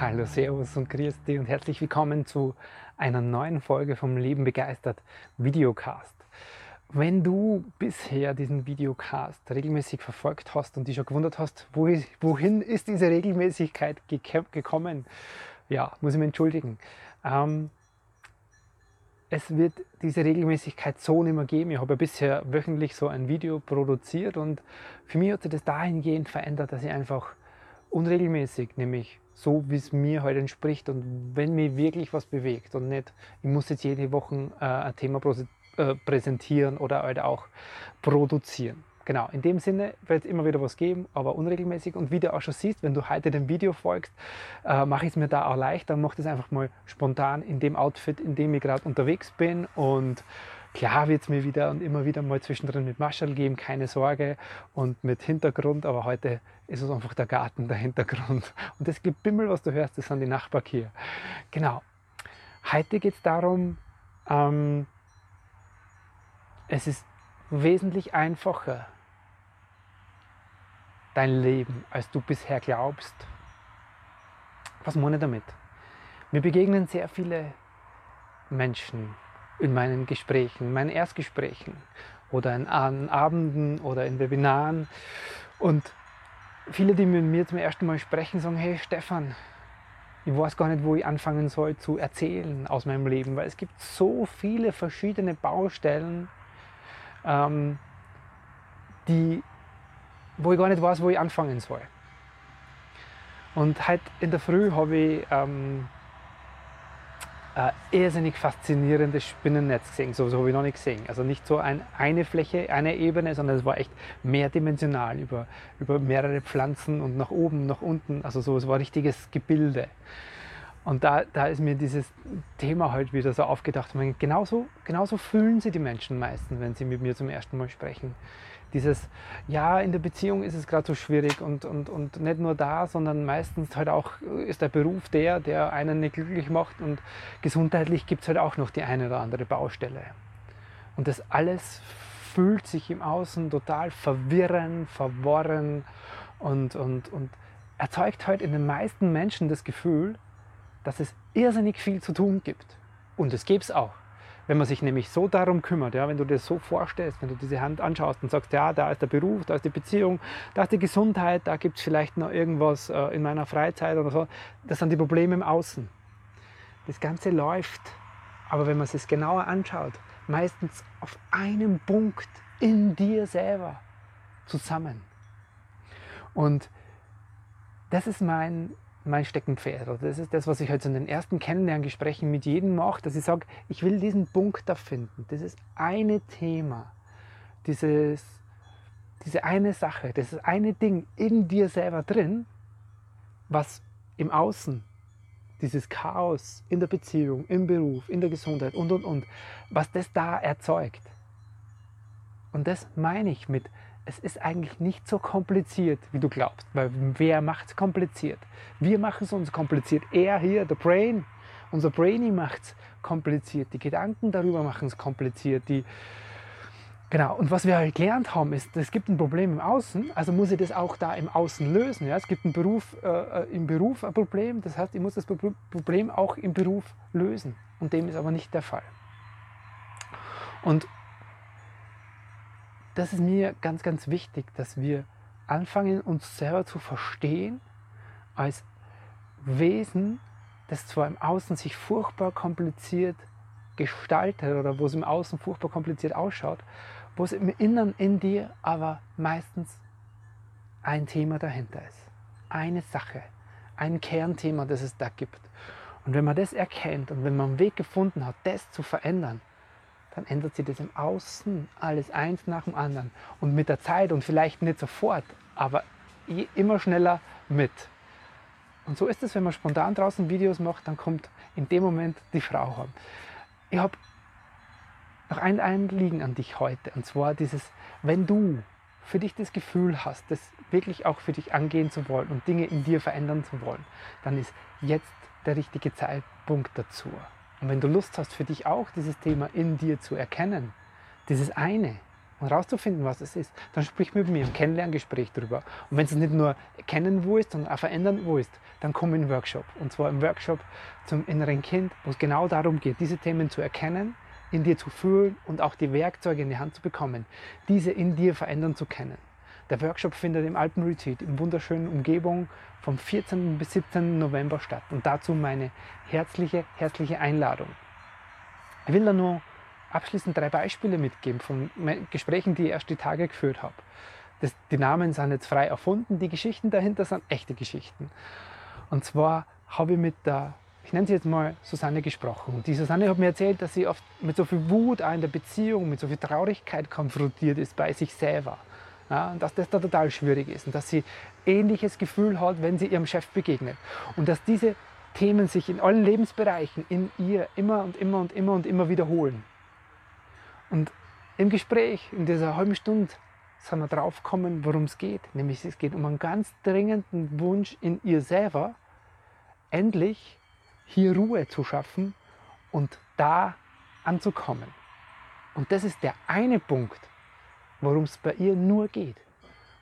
Hallo, Servus und grüß dich und herzlich willkommen zu einer neuen Folge vom Leben begeistert Videocast. Wenn du bisher diesen Videocast regelmäßig verfolgt hast und dich schon gewundert hast, wohin ist diese Regelmäßigkeit gekommen, ja, muss ich mich entschuldigen. Ähm, es wird diese Regelmäßigkeit so nicht mehr geben. Ich habe ja bisher wöchentlich so ein Video produziert und für mich hat sich das dahingehend verändert, dass ich einfach unregelmäßig, nämlich so, wie es mir heute entspricht und wenn mir wirklich was bewegt und nicht, ich muss jetzt jede Woche äh, ein Thema äh, präsentieren oder halt auch produzieren. Genau, in dem Sinne wird es immer wieder was geben, aber unregelmäßig. Und wie du auch schon siehst, wenn du heute dem Video folgst, äh, mache ich es mir da auch leicht. Dann mache ich es einfach mal spontan in dem Outfit, in dem ich gerade unterwegs bin. Und klar wird es mir wieder und immer wieder mal zwischendrin mit Maschall geben, keine Sorge. Und mit Hintergrund, aber heute ist es einfach der Garten, der Hintergrund. Und das Gebimmel, was du hörst, das sind die Nachbarn hier. Genau. Heute geht es darum, ähm, es ist wesentlich einfacher, dein Leben, als du bisher glaubst. Was meine ich damit? Mir begegnen sehr viele Menschen in meinen Gesprächen, in meinen Erstgesprächen oder in Abenden oder in Webinaren. Und viele, die mit mir zum ersten Mal sprechen, sagen, hey Stefan, ich weiß gar nicht, wo ich anfangen soll zu erzählen aus meinem Leben, weil es gibt so viele verschiedene Baustellen, ähm, die wo ich gar nicht weiß, wo ich anfangen soll. Und heute in der Früh habe ich ähm, ein irrsinnig faszinierendes Spinnennetz gesehen. So, so habe ich noch nicht gesehen. Also nicht so ein, eine Fläche, eine Ebene, sondern es war echt mehrdimensional über, über mehrere Pflanzen und nach oben, nach unten. Also so, es war ein richtiges Gebilde. Und da, da ist mir dieses Thema halt wieder so aufgedacht. Meine, genauso, genauso fühlen sie die Menschen meistens, wenn sie mit mir zum ersten Mal sprechen. Dieses, ja, in der Beziehung ist es gerade so schwierig und, und, und nicht nur da, sondern meistens halt auch ist der Beruf der, der einen nicht glücklich macht und gesundheitlich gibt es halt auch noch die eine oder andere Baustelle. Und das alles fühlt sich im Außen total verwirren, verworren und, und, und erzeugt halt in den meisten Menschen das Gefühl, dass es irrsinnig viel zu tun gibt. Und es gibt es auch. Wenn man sich nämlich so darum kümmert, ja, wenn du dir so vorstellst, wenn du diese Hand anschaust und sagst, ja, da ist der Beruf, da ist die Beziehung, da ist die Gesundheit, da gibt es vielleicht noch irgendwas äh, in meiner Freizeit oder so, das sind die Probleme im Außen. Das Ganze läuft, aber wenn man es genauer anschaut, meistens auf einem Punkt in dir selber zusammen. Und das ist mein mein Steckenpferd. Oder das ist das, was ich halt in den ersten Kennenlerngesprächen mit jedem mache, dass ich sage, ich will diesen Punkt da finden. Das ist eine Thema, dieses, diese eine Sache, das ist eine Ding in dir selber drin, was im Außen, dieses Chaos in der Beziehung, im Beruf, in der Gesundheit und, und, und, was das da erzeugt. Und das meine ich mit es ist eigentlich nicht so kompliziert, wie du glaubst. Weil wer macht es kompliziert? Wir machen es uns kompliziert. Er hier, der Brain, unser Brainy macht es kompliziert. Die Gedanken darüber machen es kompliziert. Die, genau. Und was wir halt gelernt haben, ist, es gibt ein Problem im Außen, also muss ich das auch da im Außen lösen. Ja? Es gibt einen Beruf, äh, im Beruf ein Problem, das heißt, ich muss das Problem auch im Beruf lösen. Und dem ist aber nicht der Fall. Und das ist mir ganz, ganz wichtig, dass wir anfangen, uns selber zu verstehen als Wesen, das zwar im Außen sich furchtbar kompliziert gestaltet oder wo es im Außen furchtbar kompliziert ausschaut, wo es im Innern in dir aber meistens ein Thema dahinter ist. Eine Sache, ein Kernthema, das es da gibt. Und wenn man das erkennt und wenn man einen Weg gefunden hat, das zu verändern, dann ändert sich das im Außen alles eins nach dem anderen. Und mit der Zeit und vielleicht nicht sofort, aber immer schneller mit. Und so ist es, wenn man spontan draußen Videos macht, dann kommt in dem Moment die Frau heim. Ich habe noch ein Anliegen an dich heute. Und zwar dieses, wenn du für dich das Gefühl hast, das wirklich auch für dich angehen zu wollen und Dinge in dir verändern zu wollen, dann ist jetzt der richtige Zeitpunkt dazu. Und wenn du Lust hast, für dich auch dieses Thema in dir zu erkennen, dieses eine, und herauszufinden, was es ist, dann sprich mit mir im Kennenlerngespräch darüber. Und wenn es nicht nur kennen willst, sondern auch verändern willst, dann komm in den Workshop. Und zwar im Workshop zum inneren Kind, wo es genau darum geht, diese Themen zu erkennen, in dir zu fühlen und auch die Werkzeuge in die Hand zu bekommen, diese in dir verändern zu können. Der Workshop findet im Alpenretreat in wunderschönen Umgebung vom 14. bis 17. November statt. Und dazu meine herzliche, herzliche Einladung. Ich will da nur abschließend drei Beispiele mitgeben von Gesprächen, die ich erst die Tage geführt habe. Das, die Namen sind jetzt frei erfunden, die Geschichten dahinter sind echte Geschichten. Und zwar habe ich mit der, ich nenne sie jetzt mal Susanne gesprochen. Und die Susanne hat mir erzählt, dass sie oft mit so viel Wut auch in der Beziehung, mit so viel Traurigkeit konfrontiert ist bei sich selber. Ja, dass das da total schwierig ist und dass sie ähnliches Gefühl hat, wenn sie ihrem Chef begegnet. Und dass diese Themen sich in allen Lebensbereichen in ihr immer und immer und immer und immer wiederholen. Und im Gespräch, in dieser halben Stunde, sind wir drauf gekommen, worum es geht. Nämlich es geht um einen ganz dringenden Wunsch in ihr selber, endlich hier Ruhe zu schaffen und da anzukommen. Und das ist der eine Punkt, worum es bei ihr nur geht.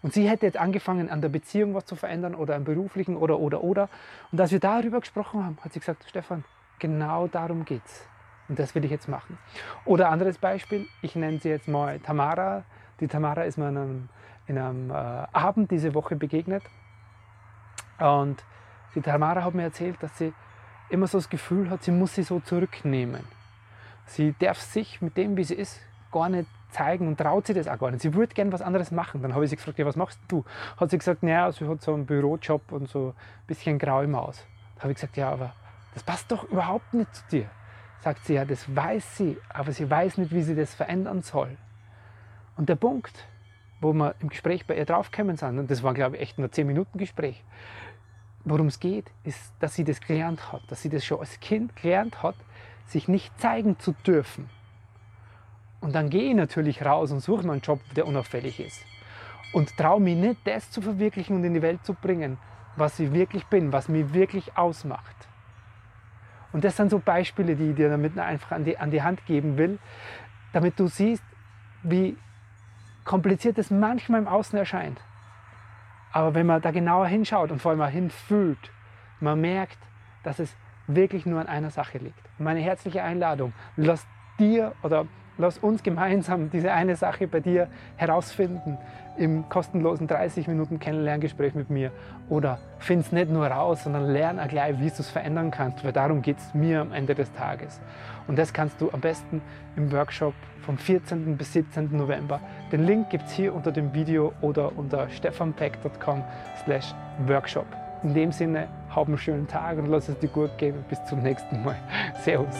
Und sie hätte jetzt angefangen, an der Beziehung was zu verändern oder am beruflichen oder, oder, oder. Und als wir darüber gesprochen haben, hat sie gesagt, Stefan, genau darum geht's. Und das will ich jetzt machen. Oder anderes Beispiel, ich nenne sie jetzt mal Tamara. Die Tamara ist mir in einem, in einem äh, Abend diese Woche begegnet. Und die Tamara hat mir erzählt, dass sie immer so das Gefühl hat, sie muss sie so zurücknehmen. Sie darf sich mit dem, wie sie ist, gar nicht zeigen und traut sie das auch gar nicht. Sie würde gerne was anderes machen. Dann habe ich sie gefragt, ja, was machst du? Hat sie gesagt, naja, sie hat so einen Bürojob und so ein bisschen graue Maus. Da habe ich gesagt, ja, aber das passt doch überhaupt nicht zu dir sagt sie, ja, das weiß sie, aber sie weiß nicht, wie sie das verändern soll. Und der Punkt, wo wir im Gespräch bei ihr draufgekommen sind, und das war, glaube ich, echt nur 10 Minuten Gespräch, worum es geht, ist, dass sie das gelernt hat, dass sie das schon als Kind gelernt hat, sich nicht zeigen zu dürfen. Und dann gehe ich natürlich raus und suche mir einen Job, der unauffällig ist. Und traue mich nicht, das zu verwirklichen und in die Welt zu bringen, was ich wirklich bin, was mich wirklich ausmacht. Und das sind so Beispiele, die ich dir damit einfach an die, an die Hand geben will, damit du siehst, wie kompliziert es manchmal im Außen erscheint. Aber wenn man da genauer hinschaut und vor allem auch hinfühlt, man merkt, dass es wirklich nur an einer Sache liegt. meine herzliche Einladung, lass dir oder lass uns gemeinsam diese eine Sache bei dir herausfinden im kostenlosen 30 Minuten Kennenlerngespräch mit mir. Oder find es nicht nur raus, sondern lern auch gleich, wie du es verändern kannst, weil darum geht es mir am Ende des Tages. Und das kannst du am besten im Workshop vom 14. bis 17. November. Den Link gibt es hier unter dem Video oder unter stefanpeck.com slash workshop. In dem Sinne, hab einen schönen Tag und lass es dir gut gehen. Bis zum nächsten Mal. Servus.